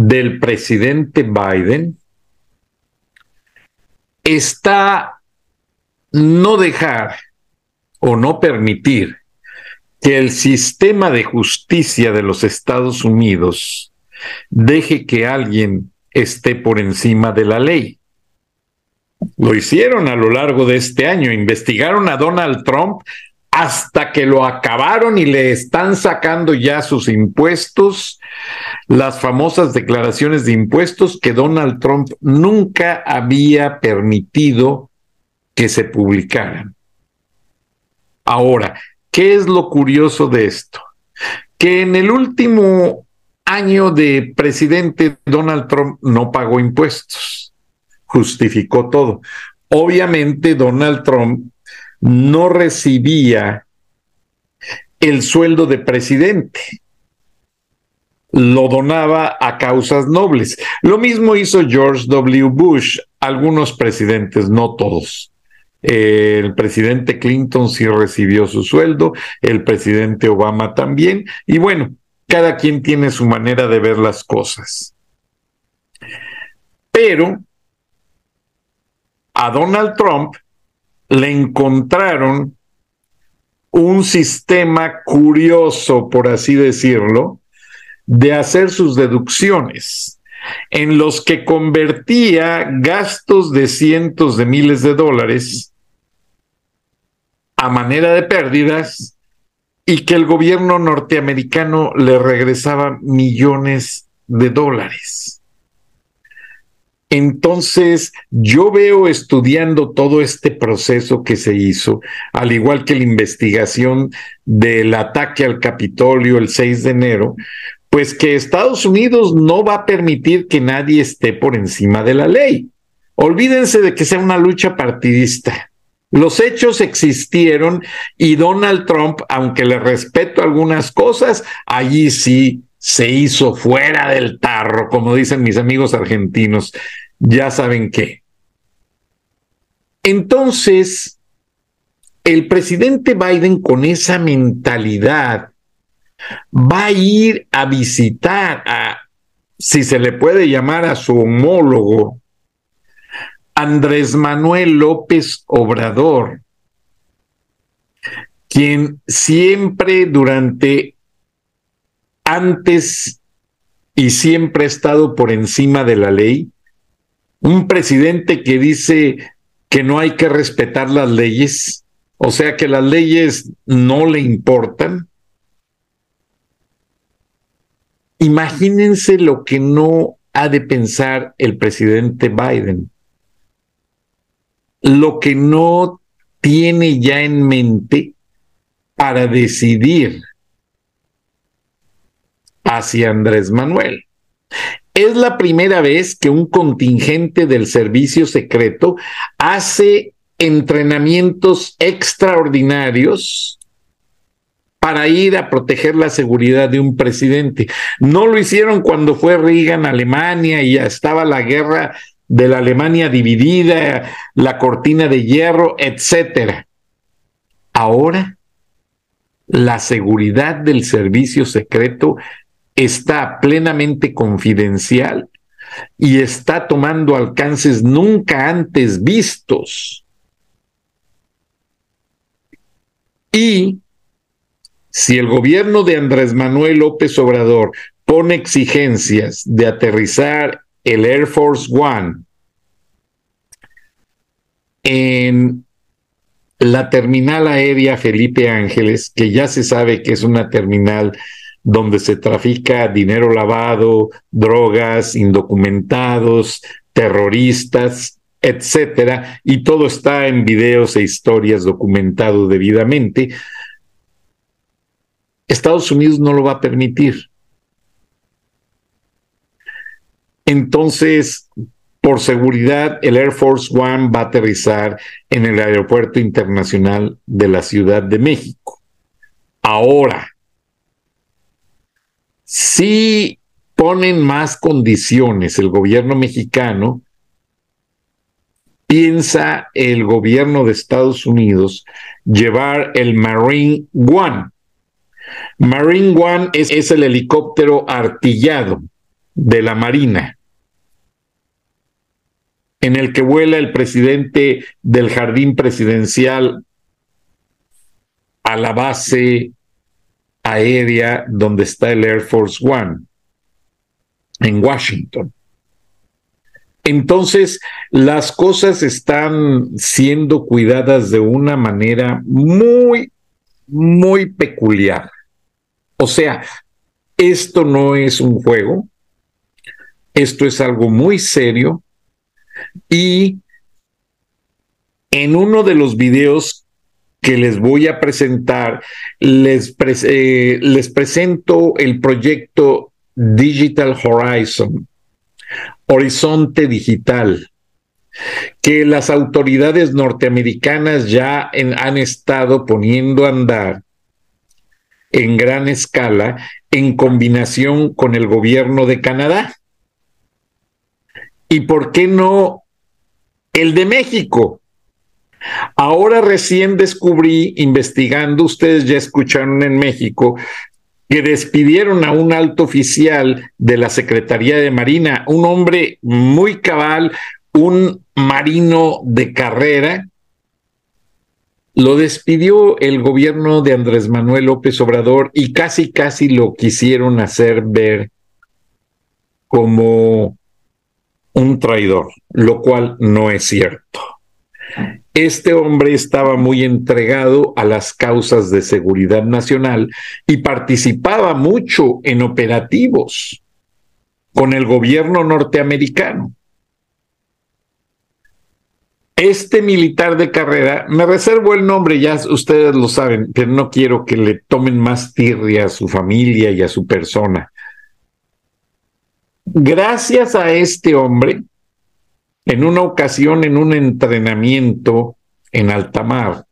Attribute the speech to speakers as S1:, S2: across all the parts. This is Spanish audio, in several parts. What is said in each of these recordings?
S1: del presidente Biden está no dejar o no permitir que el sistema de justicia de los Estados Unidos deje que alguien esté por encima de la ley. Lo hicieron a lo largo de este año, investigaron a Donald Trump hasta que lo acabaron y le están sacando ya sus impuestos, las famosas declaraciones de impuestos que Donald Trump nunca había permitido que se publicaran. Ahora, ¿qué es lo curioso de esto? Que en el último año de presidente Donald Trump no pagó impuestos, justificó todo. Obviamente Donald Trump no recibía el sueldo de presidente. Lo donaba a causas nobles. Lo mismo hizo George W. Bush, algunos presidentes, no todos. El presidente Clinton sí recibió su sueldo, el presidente Obama también, y bueno, cada quien tiene su manera de ver las cosas. Pero a Donald Trump le encontraron un sistema curioso, por así decirlo, de hacer sus deducciones, en los que convertía gastos de cientos de miles de dólares a manera de pérdidas y que el gobierno norteamericano le regresaba millones de dólares. Entonces, yo veo estudiando todo este proceso que se hizo, al igual que la investigación del ataque al Capitolio el 6 de enero, pues que Estados Unidos no va a permitir que nadie esté por encima de la ley. Olvídense de que sea una lucha partidista. Los hechos existieron y Donald Trump, aunque le respeto algunas cosas, allí sí se hizo fuera del tarro, como dicen mis amigos argentinos, ya saben qué. Entonces, el presidente Biden con esa mentalidad va a ir a visitar a, si se le puede llamar a su homólogo, Andrés Manuel López Obrador, quien siempre durante antes y siempre ha estado por encima de la ley, un presidente que dice que no hay que respetar las leyes, o sea que las leyes no le importan. Imagínense lo que no ha de pensar el presidente Biden, lo que no tiene ya en mente para decidir hacia Andrés Manuel. Es la primera vez que un contingente del servicio secreto hace entrenamientos extraordinarios para ir a proteger la seguridad de un presidente. No lo hicieron cuando fue Reagan a Alemania y ya estaba la guerra de la Alemania dividida, la cortina de hierro, etcétera. Ahora la seguridad del servicio secreto está plenamente confidencial y está tomando alcances nunca antes vistos. Y si el gobierno de Andrés Manuel López Obrador pone exigencias de aterrizar el Air Force One en la terminal aérea Felipe Ángeles, que ya se sabe que es una terminal donde se trafica dinero lavado, drogas, indocumentados, terroristas, etcétera, y todo está en videos e historias documentado debidamente. Estados Unidos no lo va a permitir. Entonces, por seguridad, el Air Force One va a aterrizar en el Aeropuerto Internacional de la Ciudad de México. Ahora, si ponen más condiciones el gobierno mexicano, piensa el gobierno de Estados Unidos llevar el Marine One. Marine One es, el helicóptero artillado de la Marina en el que vuela el presidente del jardín presidencial a la base aérea donde está el Air Force One, en Washington. Entonces, las cosas están siendo cuidadas de una manera muy, muy peculiar. O sea, esto no es un juego, esto es algo muy serio y en uno de los videos que les voy a presentar, les, eh, les presento el proyecto Digital Horizon, Horizonte Digital, que las autoridades norteamericanas ya han estado poniendo a andar en gran escala en combinación con el gobierno de Canadá. ¿Y por qué no el de México? Ahora recién descubrí, investigando, ustedes ya escucharon en México, que despidieron a un alto oficial de la Secretaría de Marina, un hombre muy cabal, un marino de carrera. Lo despidió el gobierno de Andrés Manuel López Obrador y casi, casi lo quisieron hacer ver como un traidor, lo cual no es cierto. Este hombre estaba muy entregado a las causas de seguridad nacional y participaba mucho en operativos con el gobierno norteamericano. Este militar de carrera, me reservo el nombre, ya ustedes lo saben, pero no quiero que le tomen más tirria a su familia y a su persona. Gracias a este hombre, en una ocasión, en un entrenamiento en alta mar,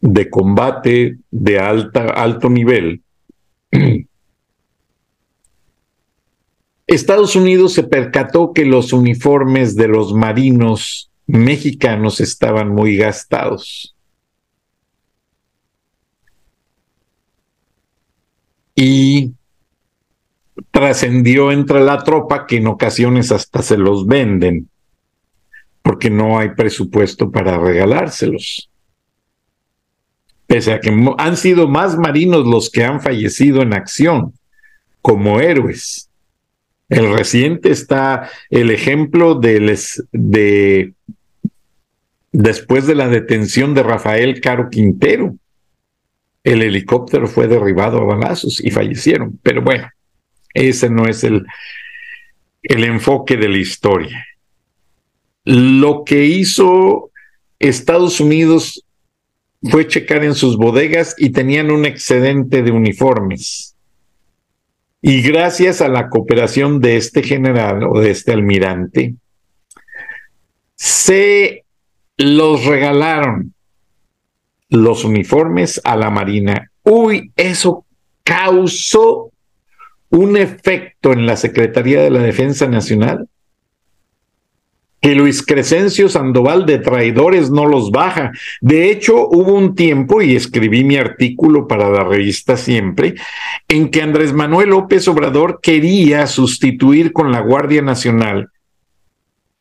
S1: de combate de alta, alto nivel, Estados Unidos se percató que los uniformes de los marinos mexicanos estaban muy gastados. Y trascendió entre la tropa que en ocasiones hasta se los venden, porque no hay presupuesto para regalárselos. Pese a que han sido más marinos los que han fallecido en acción como héroes. El reciente está el ejemplo de, de después de la detención de Rafael Caro Quintero. El helicóptero fue derribado a balazos y fallecieron. Pero bueno, ese no es el, el enfoque de la historia. Lo que hizo Estados Unidos fue checar en sus bodegas y tenían un excedente de uniformes. Y gracias a la cooperación de este general o de este almirante, se los regalaron los uniformes a la Marina. Uy, eso causó un efecto en la Secretaría de la Defensa Nacional que Luis Crescencio Sandoval de traidores no los baja. De hecho, hubo un tiempo, y escribí mi artículo para la revista Siempre, en que Andrés Manuel López Obrador quería sustituir con la Guardia Nacional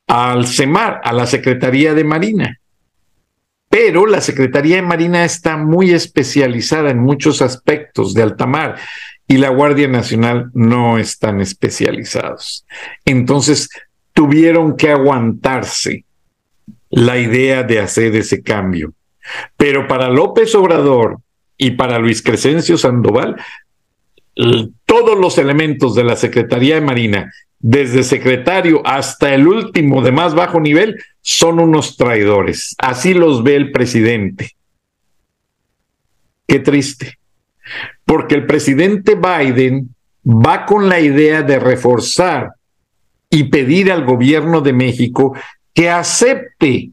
S1: al CEMAR, a la Secretaría de Marina. Pero la Secretaría de Marina está muy especializada en muchos aspectos de alta mar y la Guardia Nacional no están especializados. Entonces, tuvieron que aguantarse la idea de hacer ese cambio. Pero para López Obrador y para Luis Crescencio Sandoval, todos los elementos de la Secretaría de Marina, desde secretario hasta el último de más bajo nivel, son unos traidores. Así los ve el presidente. Qué triste. Porque el presidente Biden va con la idea de reforzar y pedir al gobierno de México que acepte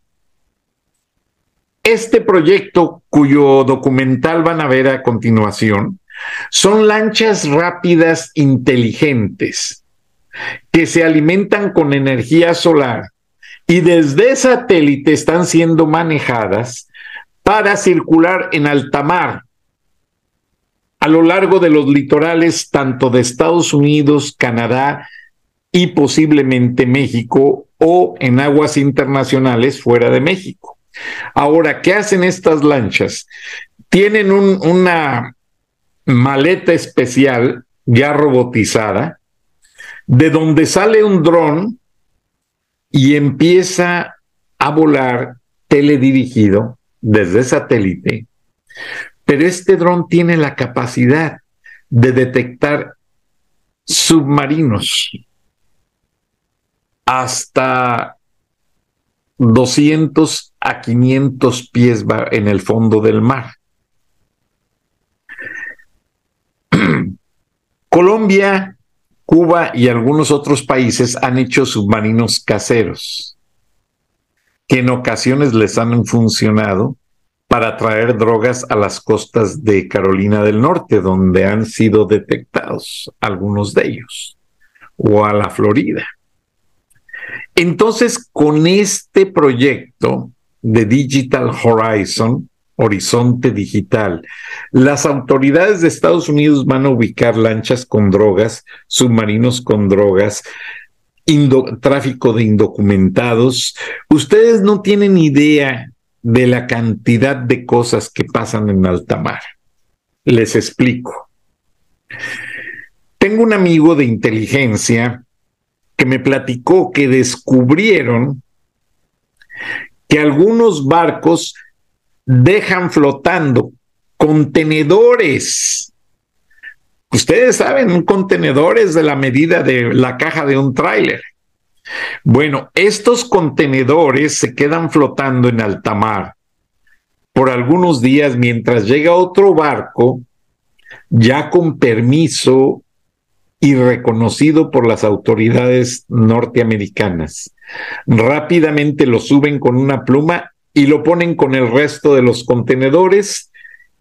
S1: este proyecto cuyo documental van a ver a continuación. Son lanchas rápidas inteligentes que se alimentan con energía solar y desde satélite están siendo manejadas para circular en alta mar a lo largo de los litorales tanto de Estados Unidos, Canadá y posiblemente México o en aguas internacionales fuera de México. Ahora, ¿qué hacen estas lanchas? Tienen una maleta especial ya robotizada, de donde sale un dron y empieza a volar teledirigido desde satélite. Pero este dron tiene la capacidad de detectar submarinos hasta 200 a 500 pies en el fondo del mar. Colombia, Cuba y algunos otros países han hecho submarinos caseros que en ocasiones les han funcionado para traer drogas a las costas de Carolina del Norte, donde han sido detectados algunos de ellos, o a la Florida. Entonces, con este proyecto de Digital Horizon, Horizonte Digital, las autoridades de Estados Unidos van a ubicar lanchas con drogas, submarinos con drogas, tráfico de indocumentados. Ustedes no tienen idea de la cantidad de cosas que pasan en alta mar. Les explico. Tengo un amigo de inteligencia que me platicó que descubrieron que algunos barcos dejan flotando contenedores. Ustedes saben, un contenedor es de la medida de la caja de un tráiler. Bueno, estos contenedores se quedan flotando en alta mar por algunos días mientras llega otro barco ya con permiso y reconocido por las autoridades norteamericanas. Rápidamente lo suben con una pluma y lo ponen con el resto de los contenedores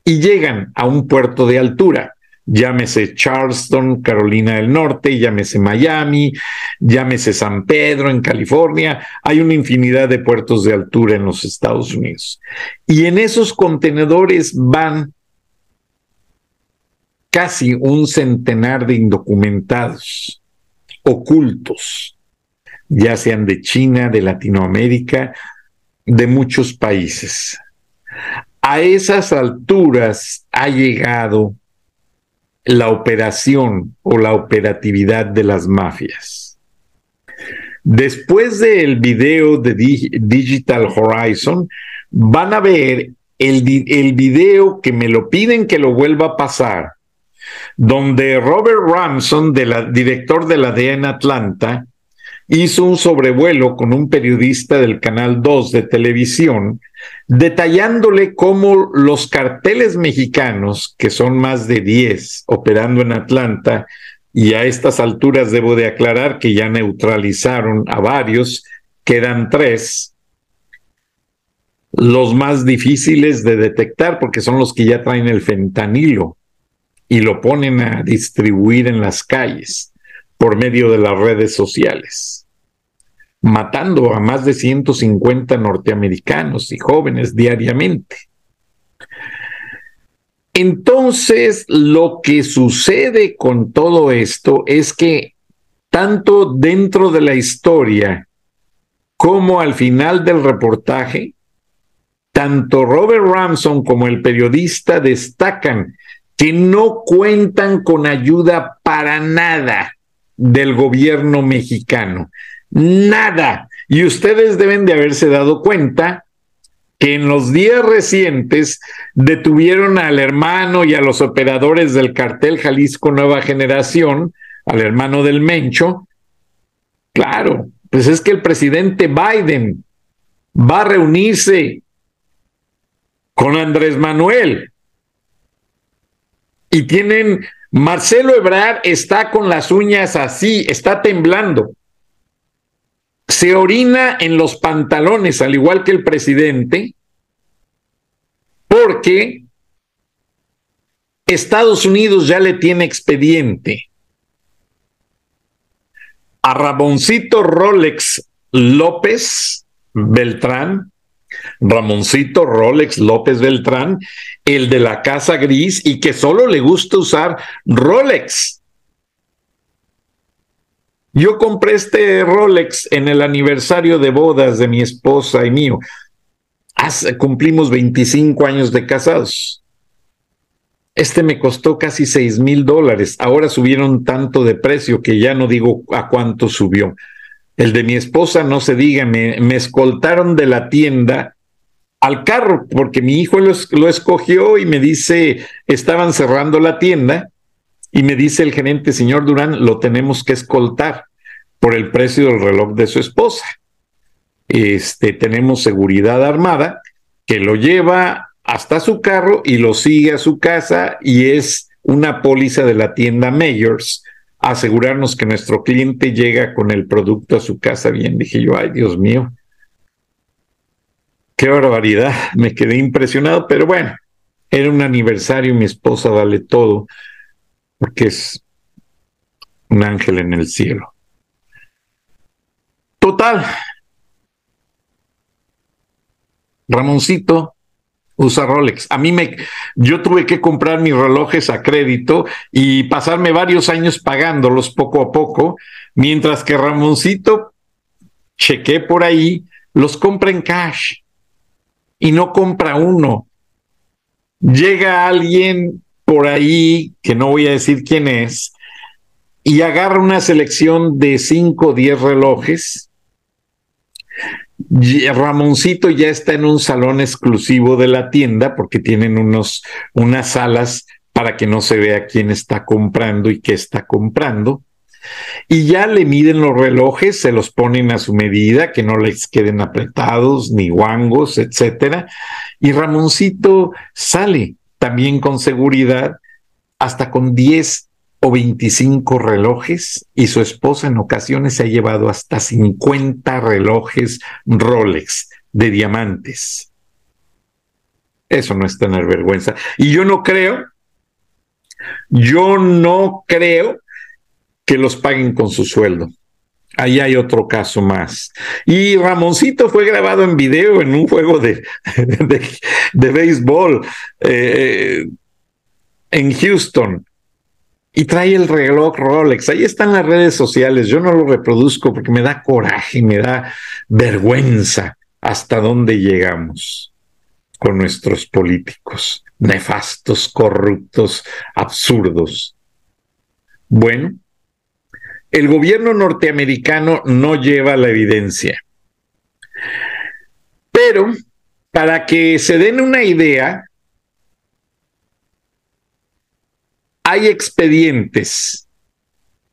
S1: y llegan a un puerto de altura. Llámese Charleston, Carolina del Norte, llámese Miami, llámese San Pedro en California. Hay una infinidad de puertos de altura en los Estados Unidos. Y en esos contenedores van casi un centenar de indocumentados ocultos, ya sean de China, de Latinoamérica, de muchos países. A esas alturas ha llegado la operación o la operatividad de las mafias. Después del video de Digital Horizon, van a ver el, el video que me lo piden que lo vuelva a pasar, donde Robert Ramson, director de la DEA en Atlanta, hizo un sobrevuelo con un periodista del Canal 2 de televisión, detallándole cómo los carteles mexicanos, que son más de 10 operando en Atlanta, y a estas alturas debo de aclarar que ya neutralizaron a varios, quedan tres, los más difíciles de detectar porque son los que ya traen el fentanilo y lo ponen a distribuir en las calles por medio de las redes sociales, matando a más de 150 norteamericanos y jóvenes diariamente. Entonces, lo que sucede con todo esto es que tanto dentro de la historia como al final del reportaje, tanto Robert Ramson como el periodista destacan que no cuentan con ayuda para nada del gobierno mexicano, nada. Y ustedes deben de haberse dado cuenta que en los días recientes detuvieron al hermano y a los operadores del cartel Jalisco Nueva Generación, al hermano del Mencho. Claro, pues es que el presidente Biden va a reunirse con Andrés Manuel y tienen, Marcelo Ebrard está con las uñas así, está temblando. Se orina en los pantalones, al igual que el presidente, porque Estados Unidos ya le tiene expediente a Ramoncito Rolex López Beltrán, Ramoncito Rolex López Beltrán, el de la casa gris y que solo le gusta usar Rolex. Yo compré este Rolex en el aniversario de bodas de mi esposa y mío. Cumplimos 25 años de casados. Este me costó casi 6 mil dólares. Ahora subieron tanto de precio que ya no digo a cuánto subió. El de mi esposa, no se diga, me, me escoltaron de la tienda al carro, porque mi hijo lo, lo, escogió y me dice, estaban cerrando la tienda y me dice el gerente, señor Durán, lo tenemos que escoltar por el precio del reloj de su esposa. Este, tenemos seguridad armada que lo lleva hasta su carro y lo sigue a su casa y es una póliza de la tienda Mayors asegurarnos que nuestro cliente llega con el producto a su casa bien. Dije yo, ay Dios mío, qué barbaridad, me quedé impresionado, pero bueno, era un aniversario, mi esposa vale todo, porque es un ángel en el cielo. Total. Ramoncito usa Rolex. A mí me, yo tuve que comprar mis relojes a crédito y pasarme varios años pagándolos poco a poco, mientras que Ramoncito, chequé por ahí, los compra en cash y no compra uno. Llega alguien por ahí, que no voy a decir quién es, y agarra una selección de 5 o 10 relojes Ramoncito ya está en un salón exclusivo de la tienda porque tienen unos, unas salas para que no se vea quién está comprando y qué está comprando. Y ya le miden los relojes, se los ponen a su medida, que no les queden apretados ni guangos, etcétera. Y Ramoncito sale también con seguridad, hasta con 10 o 25 relojes y su esposa en ocasiones se ha llevado hasta 50 relojes Rolex de diamantes. Eso no es tener vergüenza. Y yo no creo, yo no creo que los paguen con su sueldo. Ahí hay otro caso más. Y Ramoncito fue grabado en video en un juego de, de, béisbol eh, en Houston y trae el reloj Rolex. Ahí están las redes sociales. Yo no lo reproduzco porque me da coraje, me da vergüenza hasta dónde llegamos con nuestros políticos nefastos, corruptos, absurdos. Bueno, el gobierno norteamericano no lleva la evidencia. Pero para que se den una idea, hay expedientes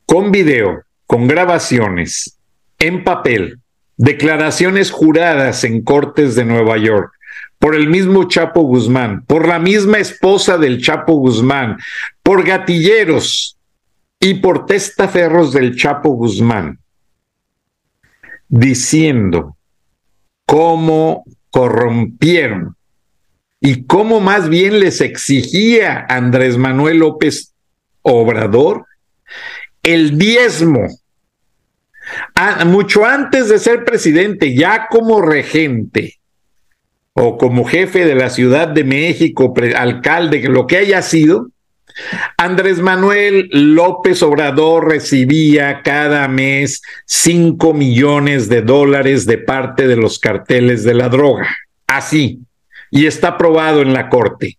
S1: con video, con grabaciones, en papel, declaraciones juradas en cortes de Nueva York por el mismo Chapo Guzmán, por la misma esposa del Chapo Guzmán, por gatilleros y por testaferros del Chapo Guzmán, diciendo cómo corrompieron y cómo más bien les exigía Andrés Manuel López Obrador el diezmo. mucho antes de ser presidente, ya como regente o como jefe de la Ciudad de México, alcalde, lo que haya sido, Andrés Manuel López Obrador recibía cada mes cinco millones de dólares de parte de los carteles de la droga. Así y está aprobado en la corte.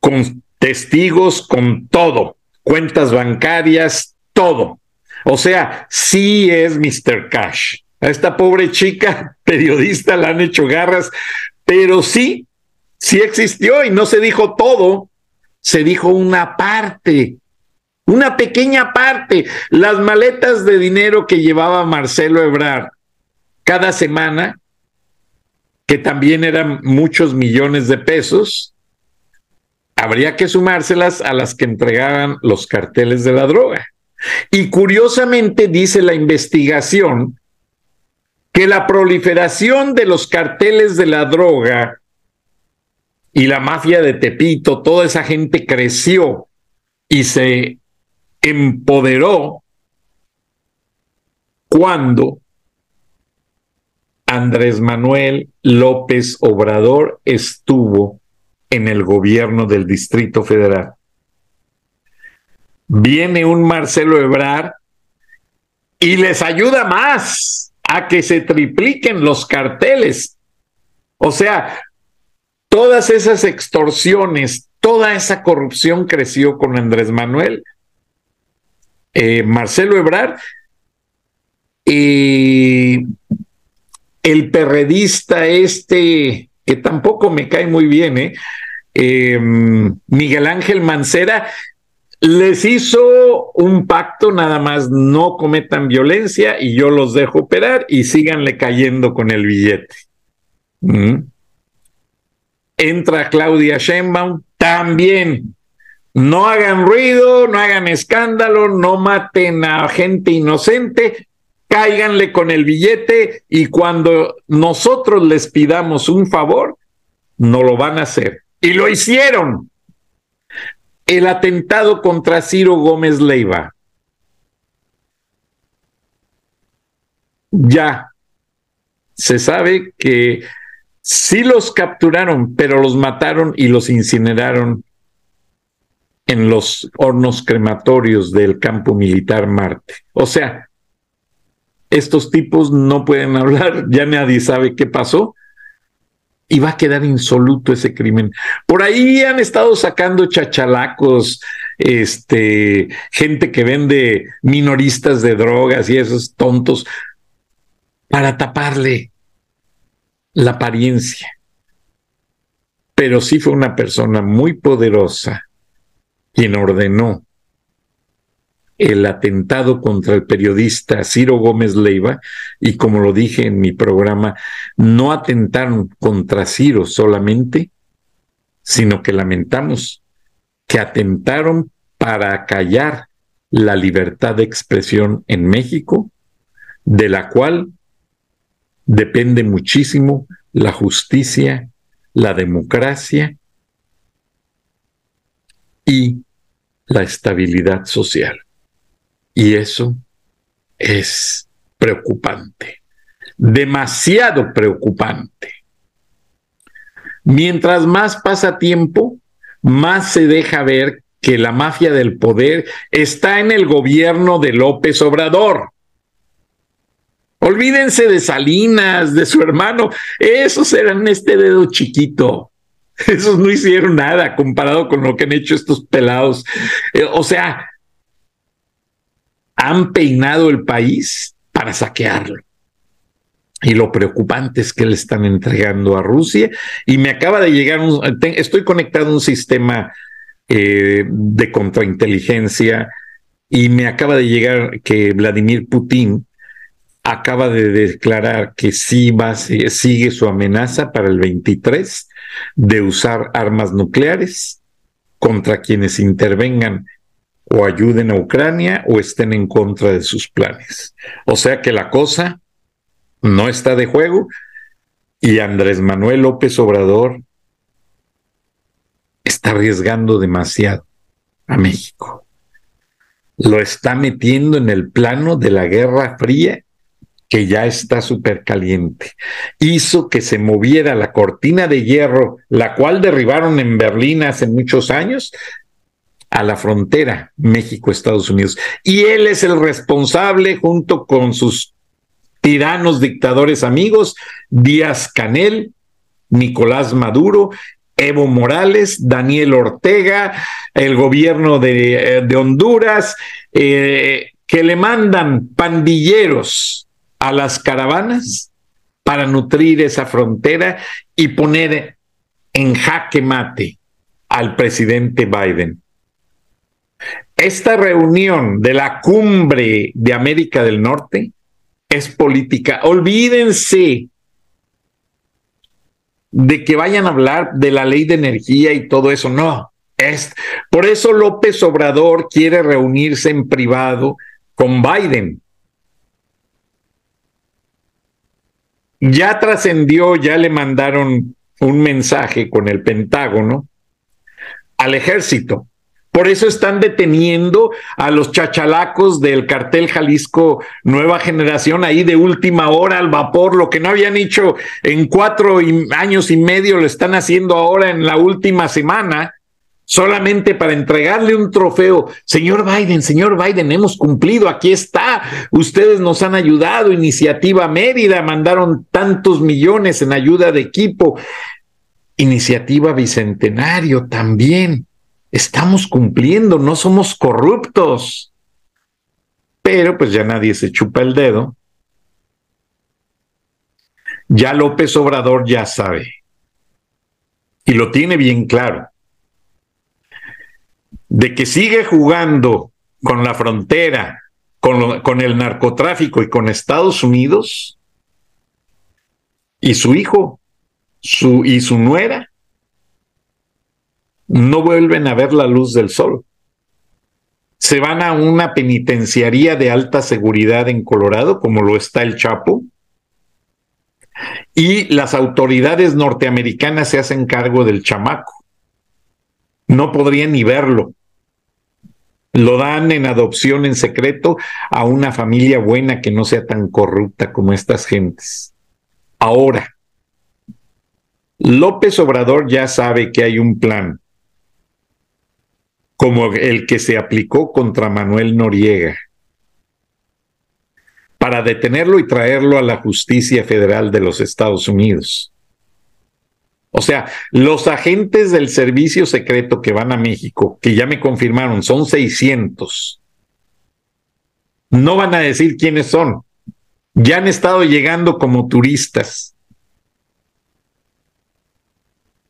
S1: Con testigos, con todo, cuentas bancarias, todo. O sea, sí es Mr. Cash. A esta pobre chica periodista la han hecho garras, pero sí, sí existió y no se dijo todo, se dijo una parte, una pequeña parte. Las maletas de dinero que llevaba Marcelo Ebrard cada semana, que también eran muchos millones de pesos, habría que sumárselas a las que entregaban los carteles de la droga. Y curiosamente dice la investigación que la proliferación de los carteles de la droga y la mafia de Tepito, toda esa gente creció y se empoderó cuando Andrés Manuel López Obrador estuvo en el gobierno del Distrito Federal. Viene un Marcelo Ebrard y les ayuda más a que se tripliquen los carteles. O sea, todas esas extorsiones, toda esa corrupción creció con Andrés Manuel, eh, Marcelo Ebrard y el perredista este, que tampoco me cae muy bien, ¿eh? Em, Miguel Ángel Mancera, les hizo un pacto, nada más no cometan violencia y yo los dejo operar y síganle cayendo con el billete. ¿Mm? Entra Claudia Sheinbaum, también. No hagan ruido, no hagan escándalo, no maten a gente inocente, cáiganle con el billete y cuando nosotros les pidamos un favor, no lo van a hacer. Y lo hicieron. El atentado contra Ciro Gómez Leiva. Ya se sabe que sí los capturaron, pero los mataron y los incineraron en los hornos crematorios del campo militar Marte. O sea, estos tipos no pueden hablar, ya nadie sabe qué pasó y va a quedar insoluto ese crimen. Por ahí han estado sacando chachalacos, este, gente que vende minoristas de drogas y esos tontos para taparle la apariencia. Pero sí fue una persona muy poderosa quien ordenó el atentado contra el periodista Ciro Gómez Leiva, y como lo dije en mi programa, no atentaron contra Ciro solamente, sino que lamentamos que atentaron para callar la libertad de expresión en México, de la cual depende muchísimo la justicia, la democracia y la estabilidad social. Y eso es preocupante, demasiado preocupante. Mientras más pasa tiempo, más se deja ver que la mafia del poder está en el gobierno de López Obrador. Olvídense de Salinas, de su hermano, esos eran este dedo chiquito. Esos no hicieron nada comparado con lo que han hecho estos pelados. Eh, o sea, han peinado el país para saquearlo. Y lo preocupante es que le están entregando a Rusia. Y me acaba de llegar, un, estoy conectado a un sistema eh, de contrainteligencia y me acaba de llegar que Vladimir Putin acaba de declarar que sí sigue su amenaza para el 23 de usar armas nucleares contra quienes intervengan o ayuden a Ucrania o estén en contra de sus planes. O sea que la cosa no está de juego y Andrés Manuel López Obrador está arriesgando demasiado a México. Lo está metiendo en el plano de la Guerra Fría que ya está súper caliente. Hizo que se moviera la cortina de hierro, la cual derribaron en Berlín hace muchos años, a la frontera México-Estados Unidos. Y él es el responsable, junto con sus tiranos dictadores amigos, Díaz Canel, Nicolás Maduro, Evo Morales, Daniel Ortega, el gobierno de, eh, Honduras, eh, que le mandan pandilleros a las caravanas para nutrir esa frontera y poner en jaque mate al presidente Biden. Esta reunión de la cumbre de América del Norte es política. Olvídense de que vayan a hablar de la ley de energía y todo eso. No, es por eso López Obrador quiere reunirse en privado con Biden. Ya trascendió, ya le mandaron un mensaje con el Pentágono al ejército. Por eso están deteniendo a los chachalacos del cartel Jalisco Nueva Generación ahí de última hora al vapor, lo que no habían hecho en cuatro años y medio lo están haciendo ahora en la última semana, solamente para entregarle un trofeo. Señor Biden, señor Biden, hemos cumplido, aquí está, ustedes nos han ayudado, Iniciativa Mérida, mandaron tantos millones en ayuda de equipo, Iniciativa Bicentenario también estamos cumpliendo, no somos corruptos. Pero pues ya nadie se chupa el dedo. Ya López Obrador ya sabe. Y lo tiene bien claro. De que sigue jugando con la frontera, con, el narcotráfico y con Estados Unidos. Y su hijo su, y su nuera no vuelven a ver la luz del sol. Se van a una penitenciaría de alta seguridad en Colorado, como lo está el Chapo, y las autoridades norteamericanas se hacen cargo del chamaco. No podrían ni verlo. Lo dan en adopción en secreto a una familia buena que no sea tan corrupta como estas gentes. Ahora, López Obrador ya sabe que hay un plan como el que se aplicó contra Manuel Noriega, para detenerlo y traerlo a la justicia federal de los Estados Unidos. O sea, los agentes del servicio secreto que van a México, que ya me confirmaron, son 600. No van a decir quiénes son. Ya han estado llegando como turistas.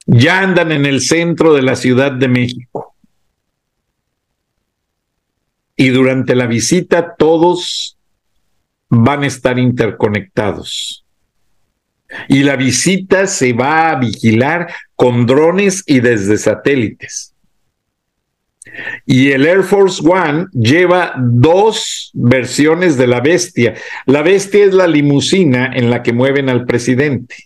S1: Ya andan en el centro de la Ciudad de México y durante la visita todos van a estar interconectados. Y la visita se va a vigilar con drones y desde satélites. Y el Air Force One lleva dos versiones de la bestia. La bestia es la limusina en la que mueven al presidente.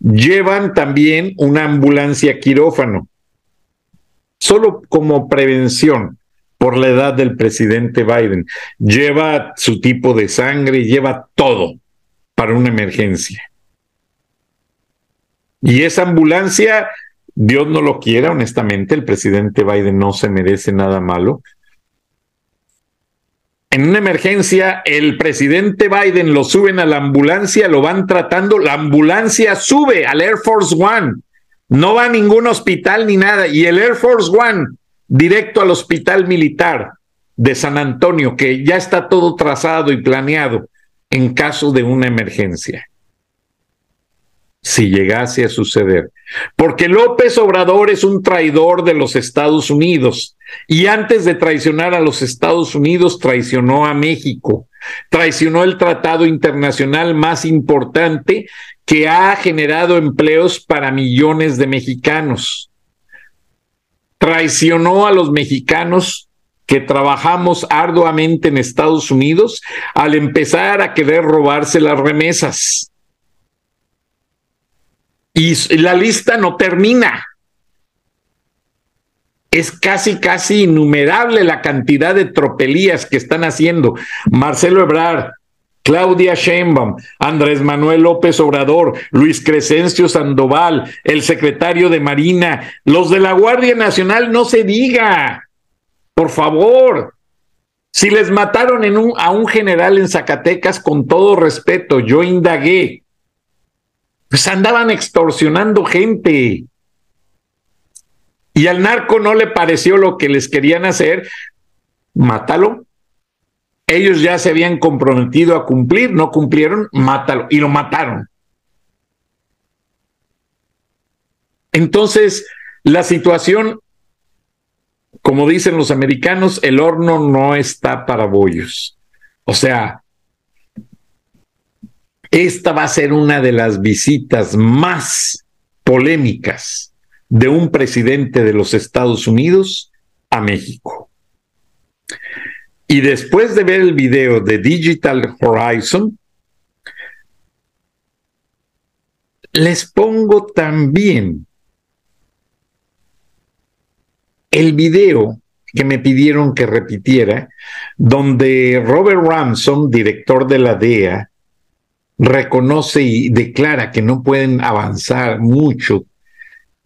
S1: Llevan también una ambulancia quirófano, solo como prevención por la edad del presidente Biden. Lleva su tipo de sangre, lleva todo para una emergencia. Y esa ambulancia, Dios no lo quiera, honestamente, el presidente Biden no se merece nada malo. En una emergencia, el presidente Biden lo suben a la ambulancia, lo van tratando, la ambulancia sube al Air Force One, no va a ningún hospital ni nada, y el Air Force One directo al hospital militar de San Antonio, que ya está todo trazado y planeado en caso de una emergencia. Si llegase a suceder. Porque López Obrador es un traidor de los Estados Unidos y antes de traicionar a los Estados Unidos traicionó a México, traicionó el tratado internacional más importante que ha generado empleos para millones de mexicanos traicionó a los mexicanos que trabajamos arduamente en Estados Unidos al empezar a querer robarse las remesas. Y la lista no termina. Es casi, casi innumerable la cantidad de tropelías que están haciendo. Marcelo Ebrard, Claudia Sheinbaum, Andrés Manuel López Obrador, Luis Crescencio Sandoval, el secretario de Marina, los de la Guardia Nacional, no se diga, por favor. Si les mataron a un general en Zacatecas, con todo respeto, yo indagué, pues andaban extorsionando gente. Y al narco no le pareció lo que les querían hacer, mátalo, Ellos ya se habían comprometido a cumplir, no cumplieron, mátalo. Y lo mataron. Entonces, la situación, como dicen los americanos, el horno no está para bollos. O sea, esta va a ser una de las visitas más polémicas de un presidente de los Estados Unidos a México. Y después de ver el video de Digital Horizon, les pongo también el video que me pidieron que repitiera, donde Robert Ramson, director de la DEA, reconoce y declara que no pueden avanzar mucho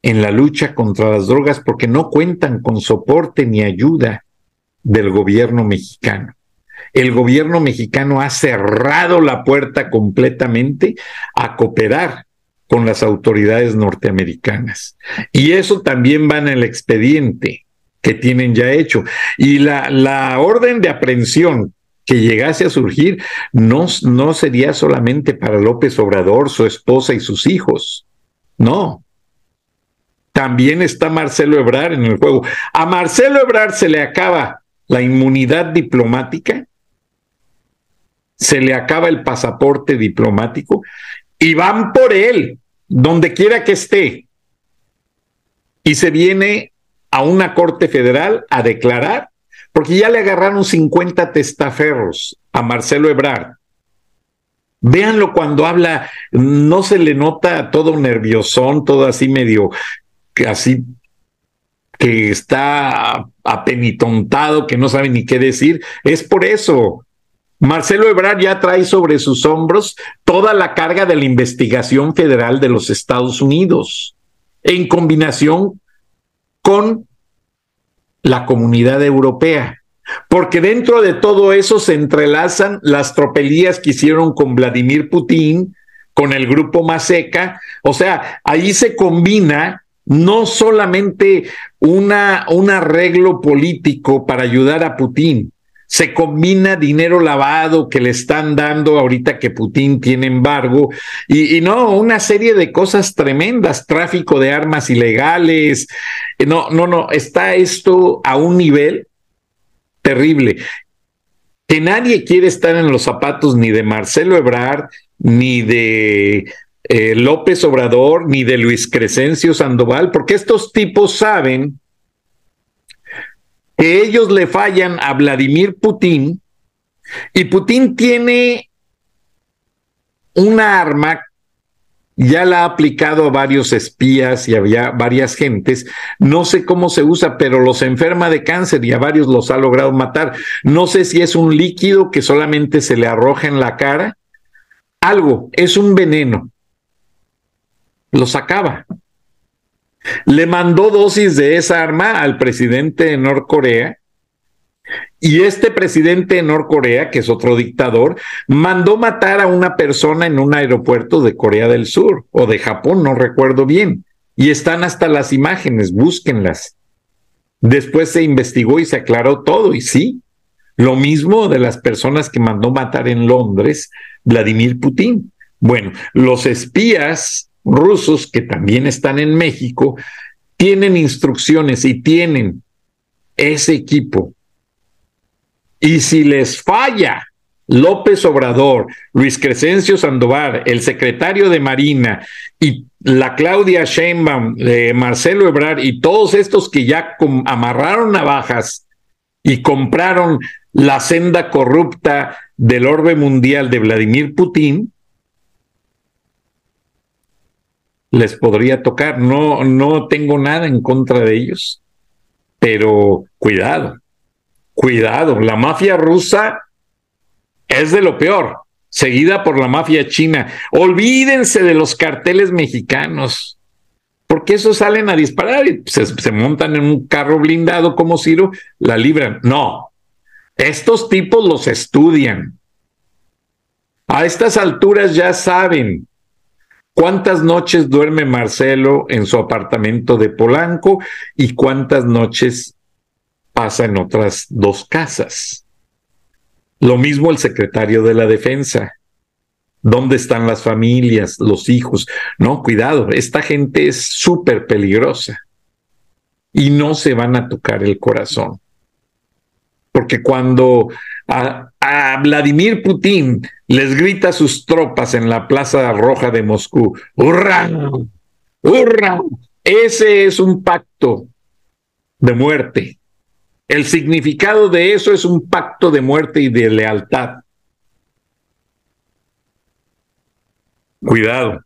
S1: en la lucha contra las drogas porque no cuentan con soporte ni ayuda del gobierno mexicano. El gobierno mexicano ha cerrado la puerta completamente a cooperar con las autoridades norteamericanas. Y eso también va en el expediente que tienen ya hecho. Y la, la orden de aprehensión que llegase a surgir no, no sería solamente para López Obrador, su esposa y sus hijos. No. También está Marcelo Ebrar en el juego. A Marcelo Ebrar se le acaba la inmunidad diplomática, se le acaba el pasaporte diplomático y van por él, donde quiera que esté. Y se viene a una corte federal a declarar porque ya le agarraron 50 testaferros a Marcelo Ebrard. Véanlo cuando habla, no se le nota todo nerviosón, todo así medio, así que está apenitontado, que no sabe ni qué decir. Es por eso. Marcelo Ebrard ya trae sobre sus hombros toda la carga de la investigación federal de los Estados Unidos, en combinación con la comunidad europea. Porque dentro de todo eso se entrelazan las tropelías que hicieron con Vladimir Putin, con el grupo Maseca. O sea, ahí se combina no solamente una, un arreglo político para ayudar a Putin, se combina dinero lavado que le están dando ahorita que Putin tiene embargo, y, no, una serie de cosas tremendas, tráfico de armas ilegales. No, no, no, está esto a un nivel terrible. Que nadie quiere estar en los zapatos ni de Marcelo Ebrard, ni de eh, López Obrador, ni de Luis Crescencio Sandoval, porque estos tipos saben que ellos le fallan a Vladimir Putin y Putin tiene una arma, ya la ha aplicado a varios espías y a varias gentes, no sé cómo se usa, pero los enferma de cáncer y a varios los ha logrado matar. No sé si es un líquido que solamente se le arroja en la cara, algo, es un veneno. Los acaba. Le mandó dosis de esa arma al presidente de Norcorea y este presidente de Norcorea, que es otro dictador, mandó matar a una persona en un aeropuerto de Corea del Sur o de Japón, no recuerdo bien. Y están hasta las imágenes, búsquenlas. Después se investigó y se aclaró todo, y sí, lo mismo de las personas que mandó matar en Londres Vladimir Putin. Bueno, los espías rusos que también están en México tienen instrucciones y tienen ese equipo. Y si les falla López Obrador, Luis Crescencio Sandoval, el secretario de Marina y la Claudia Sheinbaum, eh, Marcelo Ebrard y todos estos que ya amarraron navajas y compraron la senda corrupta del orbe mundial de Vladimir Putin, les podría tocar. No, no tengo nada en contra de ellos, pero cuidado, cuidado. La mafia rusa es de lo peor, seguida por la mafia china. Olvídense de los carteles mexicanos, porque esos salen a disparar y se, se montan en un carro blindado como Ciro, la libran. No, estos tipos los estudian. A estas alturas ya saben ¿Cuántas noches duerme Marcelo en su apartamento de Polanco y cuántas noches pasa en otras dos casas? Lo mismo el secretario de la defensa. ¿Dónde están las familias, los hijos? No, cuidado, esta gente es súper peligrosa y no se van a tocar el corazón. Porque cuando a, Vladimir Putin les grita a sus tropas en la Plaza Roja de Moscú, ¡hurra! ¡hurra! Ese es un pacto de muerte. El significado de eso es un pacto de muerte y de lealtad. Cuidado.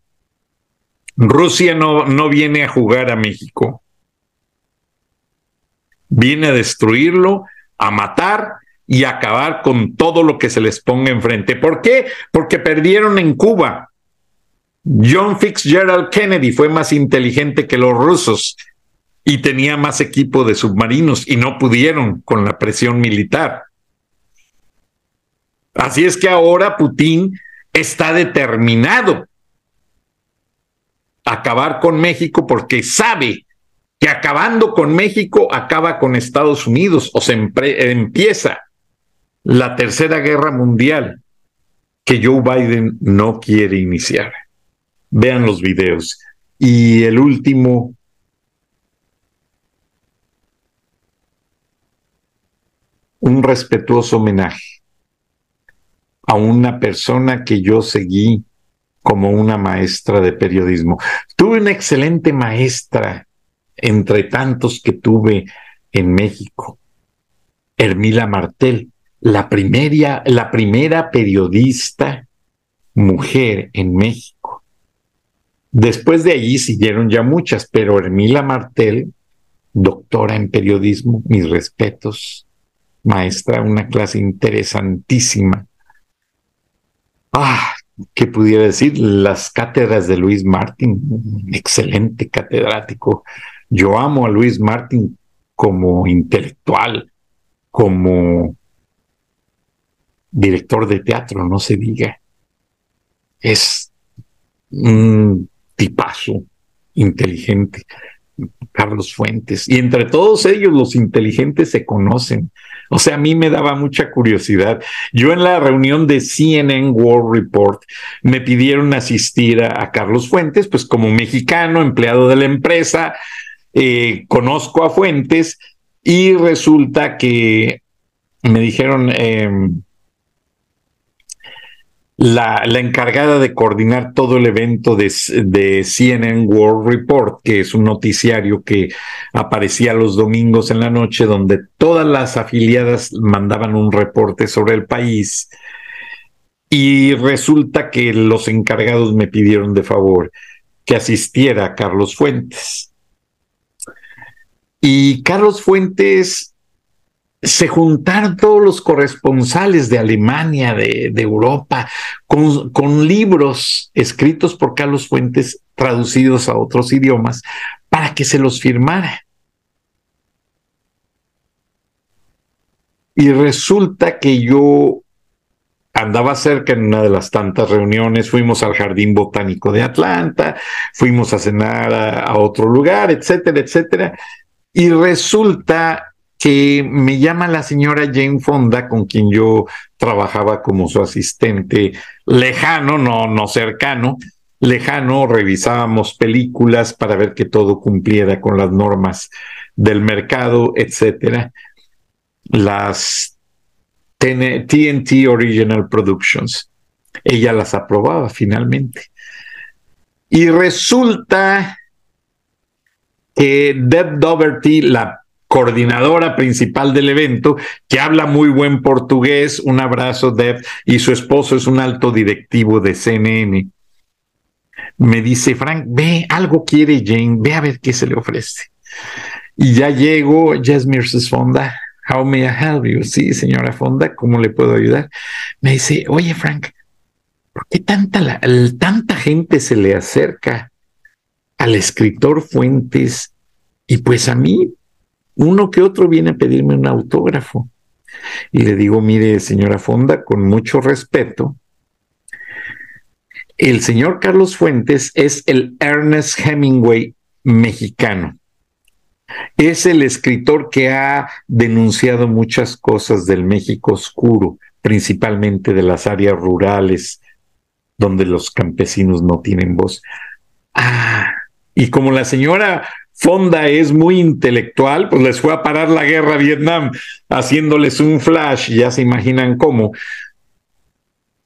S1: Rusia no, no viene a jugar a México. Viene a destruirlo, a matar y acabar con todo lo que se les ponga enfrente. ¿Por qué? Porque perdieron en Cuba. John Fitzgerald Kennedy fue más inteligente que los rusos y tenía más equipo de submarinos y no pudieron con la presión militar. Así es que ahora Putin está determinado a acabar con México porque sabe que acabando con México acaba con Estados Unidos o se empieza la tercera guerra mundial que Joe Biden no quiere iniciar. Vean los videos. Y el último un respetuoso homenaje a una persona que yo seguí como una maestra de periodismo. Tuve una excelente maestra entre tantos que tuve en México, Hermila Martel, la primera, la primera periodista mujer en México. Después de allí siguieron ya muchas, pero Hermila Martel, doctora en periodismo, mis respetos, maestra, una clase interesantísima. Ah, ¿qué pudiera decir? Las cátedras de Luis Martín, excelente catedrático. Yo amo a Luis Martín como intelectual, como director de teatro, no se diga. Es un tipazo inteligente. Carlos Fuentes. Y entre todos ellos, los inteligentes se conocen. O sea, a mí me daba mucha curiosidad. Yo en la reunión de CNN World Report me pidieron asistir a, Carlos Fuentes, pues como mexicano, empleado de la empresa, eh, conozco a Fuentes y resulta que me dijeron, em, la, encargada de coordinar todo el evento de, de, CNN World Report, que es un noticiario que aparecía los domingos en la noche, donde todas las afiliadas mandaban un reporte sobre el país. Y resulta que los encargados me pidieron de favor que asistiera a Carlos Fuentes. Y Carlos Fuentes se juntaron todos los corresponsales de Alemania, de, Europa, con, libros escritos por Carlos Fuentes, traducidos a otros idiomas, para que se los firmara. Y resulta que yo andaba cerca en una de las tantas reuniones, fuimos al Jardín Botánico de Atlanta, fuimos a cenar a otro lugar, etcétera, etcétera. Y resulta me llama la señora Jane Fonda, con quien yo trabajaba como su asistente lejano, no, no cercano, lejano, revisábamos películas para ver que todo cumpliera con las normas del mercado, etcétera. Las TNT Original Productions. Ella las aprobaba finalmente. Y resulta que Deb Doverty, la coordinadora principal del evento, que habla muy buen portugués, un abrazo, Deb, y su esposo es un alto directivo de CNN. Me dice, Frank, ve, algo quiere Jane, ve a ver qué se le ofrece. Y ya llego, Yes. Fonda, how may I help you? Sí, señora Fonda, ¿cómo le puedo ayudar? Me dice, oye, Frank, ¿por qué tanta gente se le acerca al escritor Fuentes? Y pues a mí uno que otro viene a pedirme un autógrafo. Y le digo, mire, señora Fonda, con mucho respeto, el señor Carlos Fuentes es el Ernest Hemingway mexicano. Es el escritor que ha denunciado muchas cosas del México oscuro, principalmente de las áreas rurales, donde los campesinos no tienen voz. Ah, y como la señora Fonda es muy intelectual, pues les fue a parar la guerra a Vietnam, haciéndoles un flash, ya se imaginan cómo.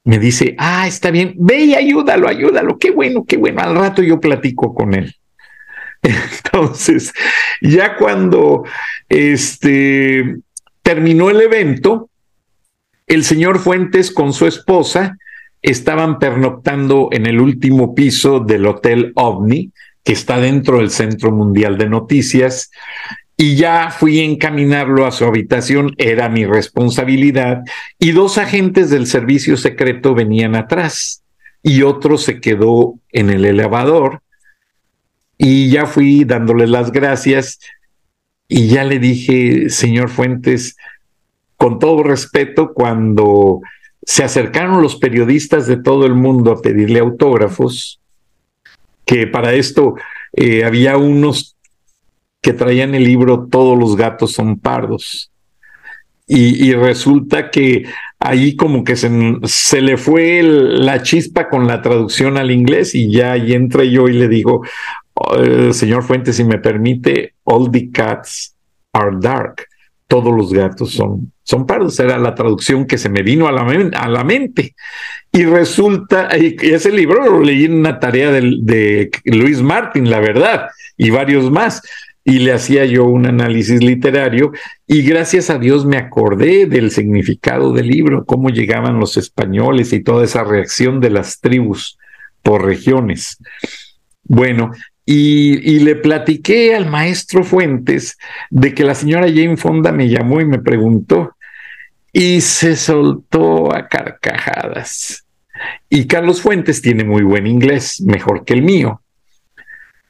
S1: Me dice, ah, está bien, ve y ayúdalo, ayúdalo, qué bueno, qué bueno, al rato yo platico con él. Entonces, ya cuando este, terminó el evento, el señor Fuentes con su esposa estaban pernoctando en el último piso del Hotel OVNI, que está dentro del Centro Mundial de Noticias, y ya fui a encaminarlo a su habitación, era mi responsabilidad, y dos agentes del servicio secreto venían atrás, y otro se quedó en el elevador, y ya fui dándole las gracias, y ya le dije, señor Fuentes, con todo respeto, cuando se acercaron los periodistas de todo el mundo a pedirle autógrafos, que para esto eh, había unos que traían el libro Todos los gatos son pardos. Y, resulta que ahí como que se, se le fue la chispa con la traducción al inglés y ya ahí entré yo y le digo, oh, señor Fuentes, si me permite, all the cats are dark. Todos los gatos son, son pardos. Era la traducción que se me vino a la, a la mente. Y resulta, ese libro lo leí en una tarea de, de Luis Martín, la verdad, y varios más y le hacía yo un análisis literario y gracias a Dios me acordé del significado del libro, cómo llegaban los españoles y toda esa reacción de las tribus por regiones. Bueno, y, le platiqué al maestro Fuentes de que la señora Jane Fonda me llamó y me preguntó y se soltó a carcajadas. Y Carlos Fuentes tiene muy buen inglés, mejor que el mío.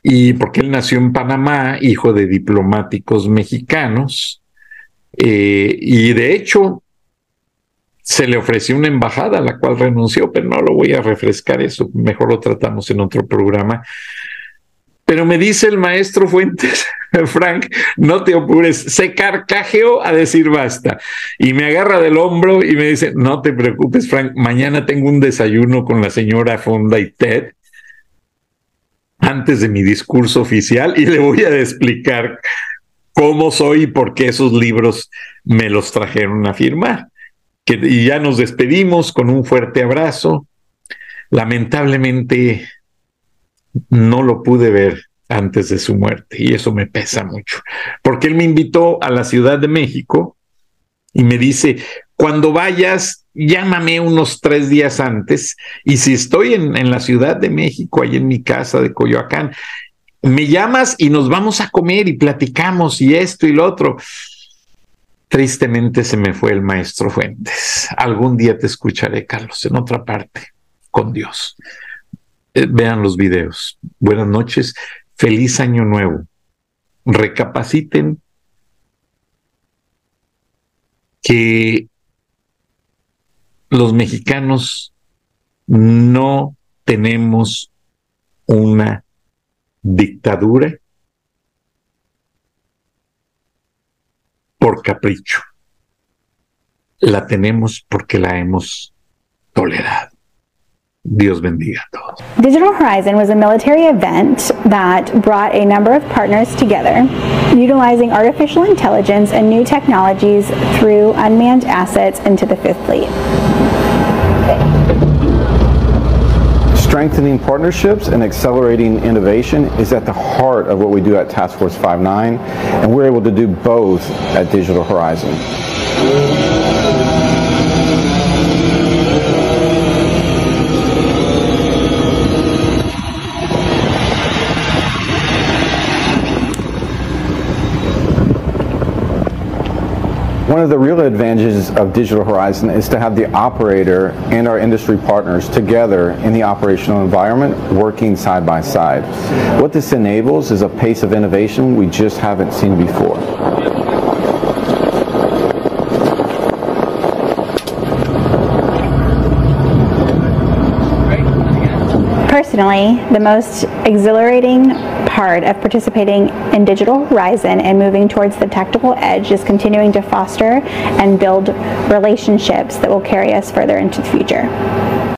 S1: Y porque él nació en Panamá, hijo de diplomáticos mexicanos, eh, y de hecho se le ofreció una embajada a la cual renunció, pero no lo voy a refrescar eso, mejor lo tratamos en otro programa. Pero me dice el maestro Fuentes, Frank, no te apures, se carcajeó a decir basta. Y me agarra del hombro y me dice, no te preocupes, Frank, mañana tengo un desayuno con la señora Fonda y Ted antes de mi discurso oficial y le voy a explicar cómo soy y por qué esos libros me los trajeron a firmar. Que, y ya nos despedimos con un fuerte abrazo. Lamentablemente no lo pude ver antes de su muerte y eso me pesa mucho, porque él me invitó a la Ciudad de México y me dice, cuando vayas, llámame unos tres días antes y si estoy en, en la Ciudad de México, ahí en mi casa de Coyoacán, me llamas y nos vamos a comer y platicamos y esto y lo otro. Tristemente se me fue el maestro Fuentes. Algún día te escucharé, Carlos, en otra parte, con Dios. Eh, vean los videos. Buenas noches, feliz año nuevo. Recapaciten que los mexicanos no tenemos una dictadura por capricho. La tenemos porque la hemos tolerado. Dios bendiga a todos.
S2: Digital Horizon was a military event that brought a number of partners together, utilizing artificial intelligence and new technologies through unmanned assets into the Fifth Fleet.
S3: Strengthening partnerships and accelerating innovation is at the heart of what we do at Task Force 59, and we're able to do both at Digital Horizon. One of the real advantages of Digital Horizon is to have the operator and our industry partners together in the operational environment working side by side. What this enables is a pace of innovation we just haven't seen before.
S2: Additionally, the most exhilarating part of participating in Digital Horizon and moving towards the tactical edge is continuing to foster and build relationships that will carry us further into the future.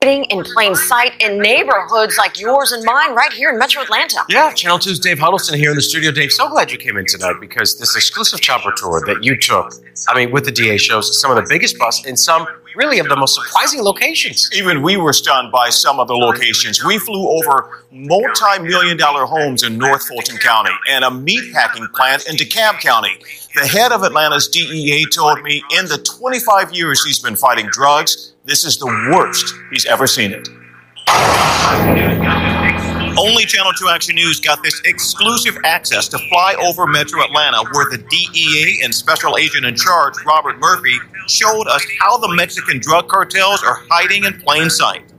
S4: In plain sight in neighborhoods like yours and mine right here in Metro Atlanta.
S5: Yeah, Channel 2's Dave Huddleston here in the studio. Dave, so glad you came in tonight because this exclusive chopper tour that you took, I mean, with the DA shows some of the biggest busts in some really of the most surprising locations.
S6: Even we were stunned by some of the locations. We flew over multi million dollar homes in North Fulton County and a meatpacking plant in DeKalb County. The head of Atlanta's DEA told me in the 25 years he's been fighting drugs, this is the worst he's ever seen it. Only Channel 2 Action News got this exclusive access to fly over Metro Atlanta, where the DEA and Special Agent in Charge, Robert Murphy, showed us how the Mexican drug cartels are hiding in plain sight.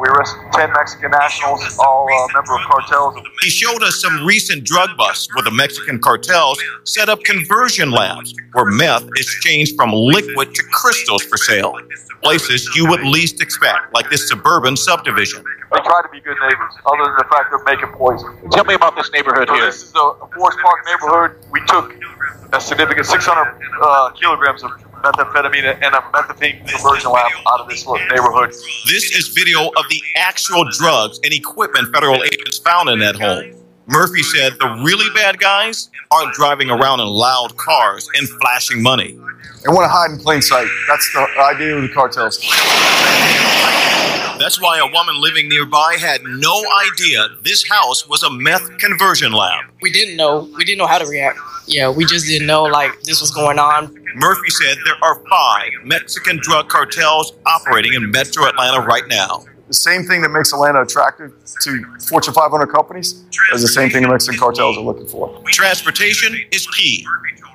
S7: We arrested 10 Mexican nationals, all uh, member of cartels.
S6: He showed us some recent drug busts where the Mexican cartels set up conversion labs where meth is changed from liquid to crystals for sale. Places you would least expect, like this suburban subdivision.
S7: They try to be good neighbors, other than the fact they're making poison.
S8: Tell me about this neighborhood
S7: So
S8: here.
S7: this is a Forest Park neighborhood. We took a significant 600 uh, kilograms of methamphetamine and a methadone conversion lab out of this little neighborhood.
S6: This is video of the actual drugs and equipment federal agents found in that home. Murphy said the really bad guys aren't driving around in loud cars and flashing money.
S7: They want to hide in plain sight. That's the idea of the cartels.
S6: That's why a woman living nearby had no idea this house was a meth conversion lab.
S9: we didn't know we didn't know how to react yeah we just didn't know like this was going on
S6: Murphy said there are five Mexican drug cartels operating in metro Atlanta right now.
S7: The same thing that makes Atlanta attractive to Fortune 500 companies is the same thing the Mexican cartels are looking for.
S6: Transportation is key.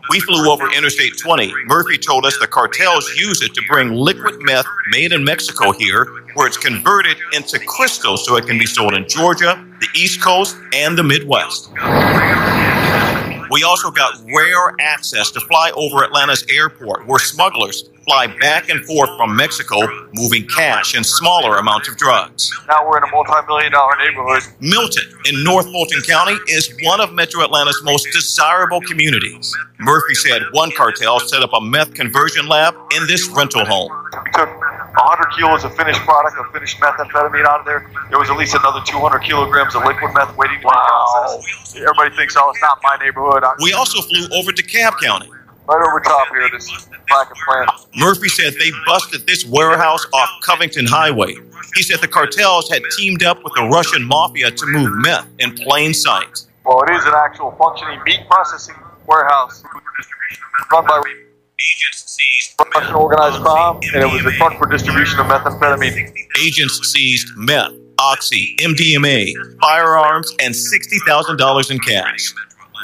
S6: We flew over Interstate 20. Murphy told us the cartels use it to bring liquid meth made in Mexico here, where it's converted into crystal so it can be sold in Georgia, the East Coast, and the Midwest. We also got rare access to fly over Atlanta's airport, where smugglers fly back and forth from Mexico, moving cash and smaller amounts of drugs.
S7: Now we're in a multi-million dollar neighborhood.
S6: Milton in North Fulton County is one of Metro Atlanta's most desirable communities. Murphy said one cartel set up a meth conversion lab in this rental home.
S7: We took 100 kilos of finished product of finished methamphetamine out of there. There was at least another 200 kilograms of liquid meth waiting to be processed. Everybody thinks, oh, it's not my neighborhood. I-
S6: We also flew over to Cab County.
S7: Right over top here, this packing plant.
S6: Murphy said they busted this warehouse off Covington Highway. He said the cartels had teamed up with the Russian mafia to move meth in plain sight.
S7: Well, it is an actual functioning meat processing warehouse run by Russian organized crime, and it was a front for distribution of methamphetamine.
S6: Agents seized meth, oxy, MDMA, firearms, and $60,000 in cash.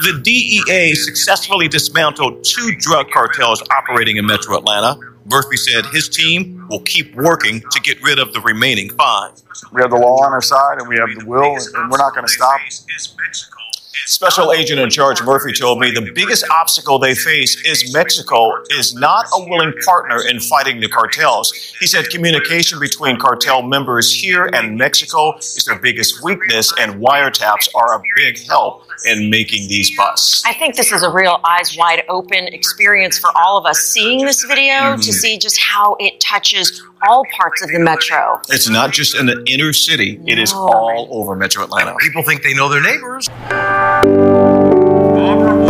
S6: The DEA successfully dismantled two drug cartels operating in metro Atlanta. Murphy said his team will keep working to get rid of the remaining five.
S7: We have the law on our side, and we have the will, and we're not going to stop.
S6: Special agent in charge Murphy told me the biggest obstacle they face is Mexico is not a willing partner in fighting the cartels. He said communication between cartel members here and Mexico is their biggest weakness, and wiretaps are a big help in making these busts.
S4: I think this is a real eyes wide open experience for all of us seeing this video to mm-hmm. see just how it touches all parts of the metro.
S6: It's not just in the inner city, it is all over Metro Atlanta.
S5: People think they know their neighbors.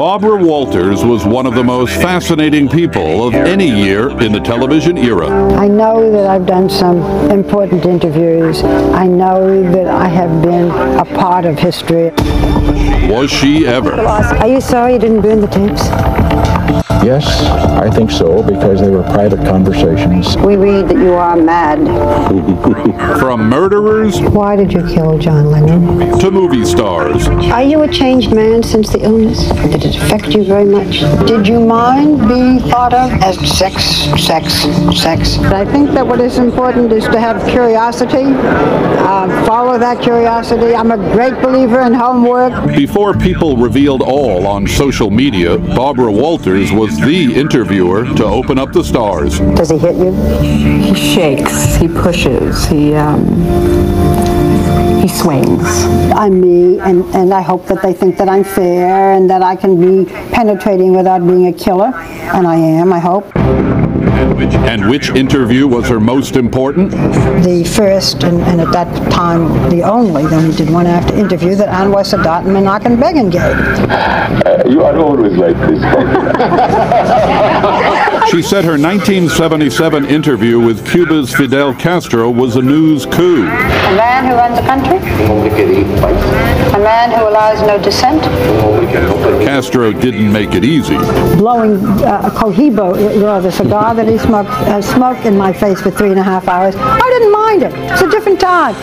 S10: Barbara Walters was one of the most fascinating people of any year in the television era.
S11: I know that I've done some important interviews. I know that I have been a part of history.
S10: Was she ever?
S11: Are you sorry you didn't burn the tapes?
S12: Yes, I think so, because they were private conversations.
S11: We read that you are mad.
S10: From murderers
S11: Why did you kill John Lennon?
S10: to movie stars,
S11: Are you a changed man since the illness? Did it affect you very much? Did you mind being thought of as sex, sex, sex? I think that what is important is to have curiosity, uh, follow that curiosity. I'm a great believer in homework.
S10: before people revealed all on social media, Barbara Walters was the interviewer to open up the stars.
S11: Does he hit you?
S13: He shakes, he pushes, he, um,
S8: he swings.
S11: I'm me, and, and I hope that they think that I'm fair and that I can be penetrating without being a killer, and I am, I hope.
S10: And which, and which interview was her most important?
S11: The first, and, and at that time the only, then we did one after interview that Anwar Sadat and Menachem Begin gave.
S13: Uh, you are always like this.
S10: She said her 1977 interview with Cuba's Fidel Castro was a news coup.
S11: A man who runs a country? A man who allows no dissent?
S10: Castro didn't make it easy.
S11: Blowing uh, a Cohibo, uh, the cigar that he smoked, uh, smoked in my face for three and a half hours. I didn't mind it. It's a different time.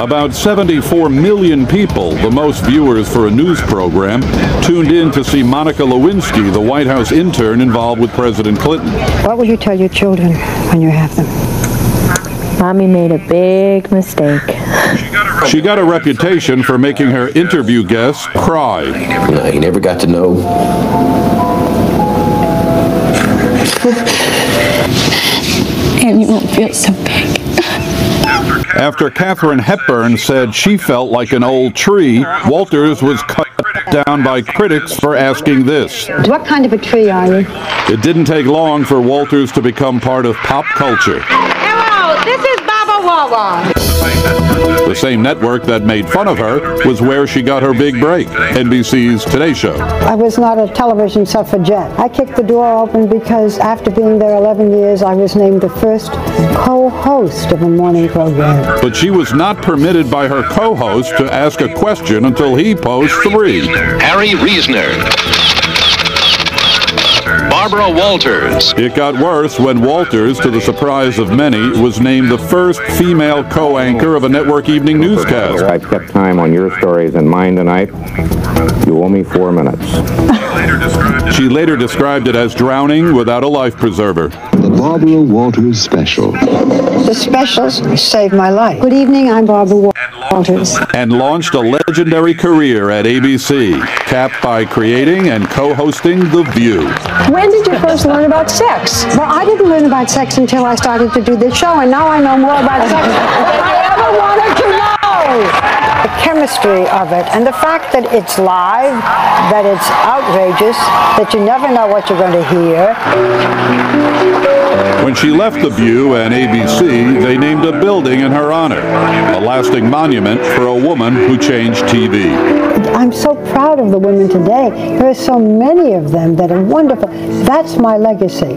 S10: About 74 million people, the most viewers for a news program, tuned in to see Monica Lewinsky, the White House intern involved with President Clinton.
S11: What will you tell your children when you have them?
S14: Mommy made a big mistake.
S10: She got a reputation for making her interview guests cry.
S15: You know, you never got to know.
S16: and you won't feel so big.
S10: After Katharine Hepburn said she felt like an old tree, Walters was cut down by critics for asking this.
S11: What kind of a tree are you?
S10: It didn't take long for Walters to become part of pop culture.
S16: Hello, this is Baba Wawa.
S10: The same network that made fun of her was where she got her big break, NBC's Today Show.
S11: I was not a television suffragette. I kicked the door open because after being there 11 years, I was named the first co-host of a morning program.
S10: But she was not permitted by her co-host to ask a question until he posed three.
S17: Harry Reasoner. Barbara Walters.
S10: It got worse when Walters, to the surprise of many, was named the first female co-anchor of a network evening newscast.
S3: I've kept time on your stories and mine tonight. You owe me four minutes.
S10: She later described it as drowning without a life preserver.
S18: The Barbara Walters Special.
S11: The specials saved my life. Good evening, I'm Barbara Walters.
S10: And launched a legendary career at ABC, capped by creating and co-hosting The View.
S11: When did you first learn about sex? Well, I didn't learn about sex until I started to do this show, and now I know more about sex than I ever wanted to know. The chemistry of it, and the fact that it's live, that it's outrageous, that you never know what you're going to hear.
S10: When she left The View and ABC, they named a building in her honor, a lasting monument for a woman who changed TV.
S11: I'm so proud of the women today. There are so many of them that are wonderful. That's my legacy.